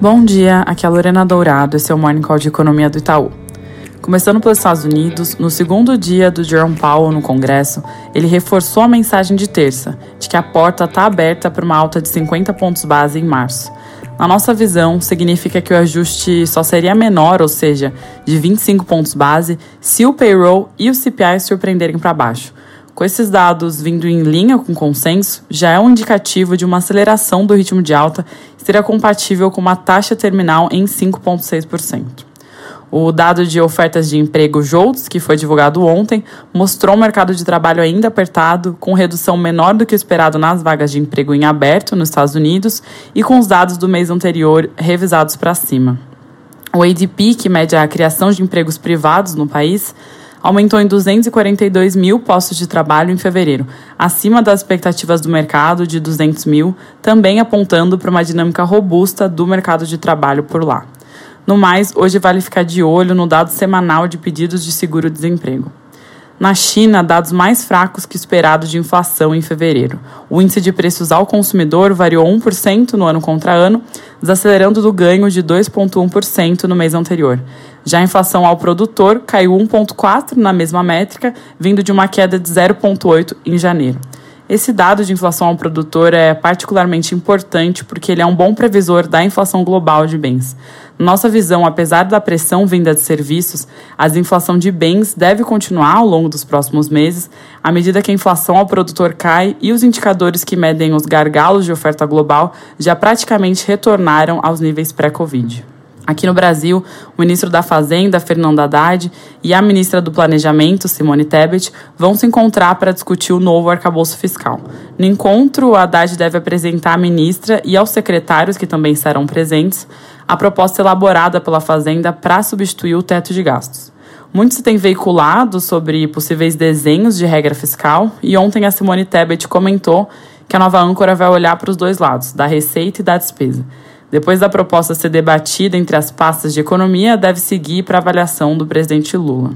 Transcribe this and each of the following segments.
Bom dia, aqui é a Lorena Dourado, esse é o Morning Call de Economia do Itaú. Começando pelos Estados Unidos, no segundo dia do Jerome Powell no Congresso, ele reforçou a mensagem de terça, de que a porta está aberta para uma alta de 50 pontos base em março. Na nossa visão, significa que o ajuste só seria menor, ou seja, de 25 pontos base, se o payroll e o CPI surpreenderem para baixo. Com esses dados vindo em linha com o consenso, já é um indicativo de uma aceleração do ritmo de alta e seria compatível com uma taxa terminal em 5,6%. O dado de ofertas de emprego JOLTS, que foi divulgado ontem, mostrou um mercado de trabalho ainda apertado, com redução menor do que o esperado nas vagas de emprego em aberto nos Estados Unidos e com os dados do mês anterior revisados para cima. O ADP, que mede a criação de empregos privados no país, aumentou em 242 mil postos de trabalho em fevereiro, acima das expectativas do mercado de 200 mil, também apontando para uma dinâmica robusta do mercado de trabalho por lá. No mais, hoje vale ficar de olho no dado semanal de pedidos de seguro-desemprego. Na China, dados mais fracos que esperado de inflação em fevereiro. O índice de preços ao consumidor variou 1% no ano contra ano, desacelerando do ganho de 2,1% no mês anterior. Já a inflação ao produtor caiu 1,4% na mesma métrica, vindo de uma queda de 0,8% em janeiro. Esse dado de inflação ao produtor é particularmente importante porque ele é um bom previsor da inflação global de bens. Nossa visão, apesar da pressão vinda de serviços, a inflação de bens deve continuar ao longo dos próximos meses, à medida que a inflação ao produtor cai e os indicadores que medem os gargalos de oferta global já praticamente retornaram aos níveis pré-Covid. Aqui no Brasil, o ministro da Fazenda, Fernando Haddad, e a ministra do Planejamento, Simone Tebet, vão se encontrar para discutir o novo arcabouço fiscal. No encontro, Haddad deve apresentar à ministra e aos secretários, que também serão presentes, a proposta elaborada pela Fazenda para substituir o teto de gastos. Muito se tem veiculado sobre possíveis desenhos de regra fiscal, e ontem a Simone Tebet comentou que a nova âncora vai olhar para os dois lados, da receita e da despesa. Depois da proposta ser debatida entre as pastas de economia, deve seguir para avaliação do presidente Lula.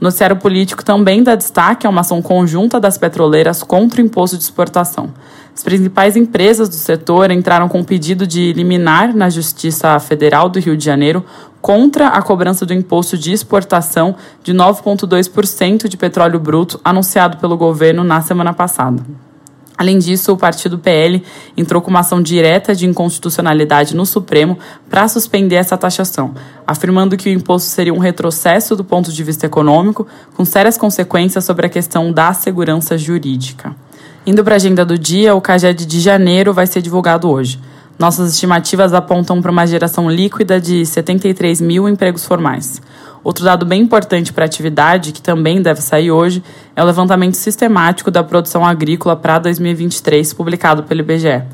O noticiário político também dá destaque a uma ação conjunta das petroleiras contra o imposto de exportação. As principais empresas do setor entraram com um pedido de liminar na Justiça Federal do Rio de Janeiro contra a cobrança do imposto de exportação de 9,2% de petróleo bruto anunciado pelo governo na semana passada. Além disso, o partido PL entrou com uma ação direta de inconstitucionalidade no Supremo para suspender essa taxação, afirmando que o imposto seria um retrocesso do ponto de vista econômico, com sérias consequências sobre a questão da segurança jurídica. Indo para a agenda do dia, o CAGED de janeiro vai ser divulgado hoje. Nossas estimativas apontam para uma geração líquida de 73 mil empregos formais. Outro dado bem importante para a atividade, que também deve sair hoje, é o levantamento sistemático da produção agrícola para 2023, publicado pelo IBGE.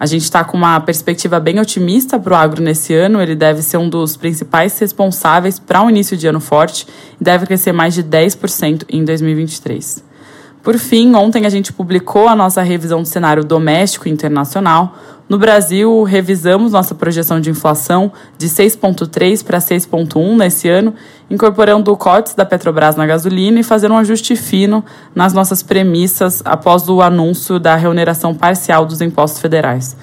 A gente está com uma perspectiva bem otimista para o agro nesse ano. Ele deve ser um dos principais responsáveis para um início de ano forte e deve crescer mais de 10% em 2023. Por fim, ontem a gente publicou a nossa revisão do cenário doméstico e internacional. No Brasil, revisamos nossa projeção de inflação de 6,3 para 6,1 nesse ano, incorporando o COTS da Petrobras na gasolina e fazendo um ajuste fino nas nossas premissas após o anúncio da reoneração parcial dos impostos federais.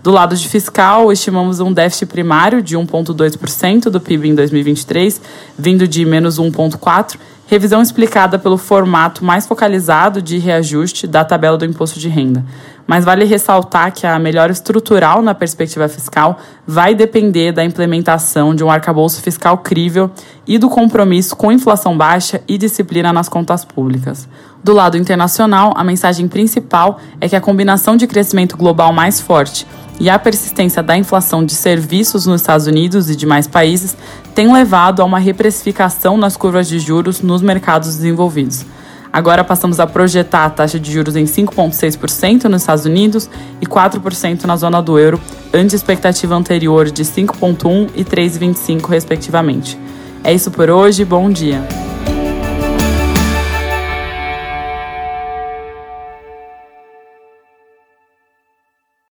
Do lado de fiscal, estimamos um déficit primário de 1,2% do PIB em 2023, vindo de menos 1,4%, revisão explicada pelo formato mais focalizado de reajuste da tabela do imposto de renda. Mas vale ressaltar que a melhora estrutural na perspectiva fiscal vai depender da implementação de um arcabouço fiscal crível e do compromisso com inflação baixa e disciplina nas contas públicas. Do lado internacional, a mensagem principal é que a combinação de crescimento global mais forte e a persistência da inflação de serviços nos Estados Unidos e demais países tem levado a uma reprecificação nas curvas de juros nos mercados desenvolvidos. Agora passamos a projetar a taxa de juros em 5,6% nos Estados Unidos e 4% na zona do euro, ante expectativa anterior de 5,1% e 3,25%, respectivamente. É isso por hoje, bom dia!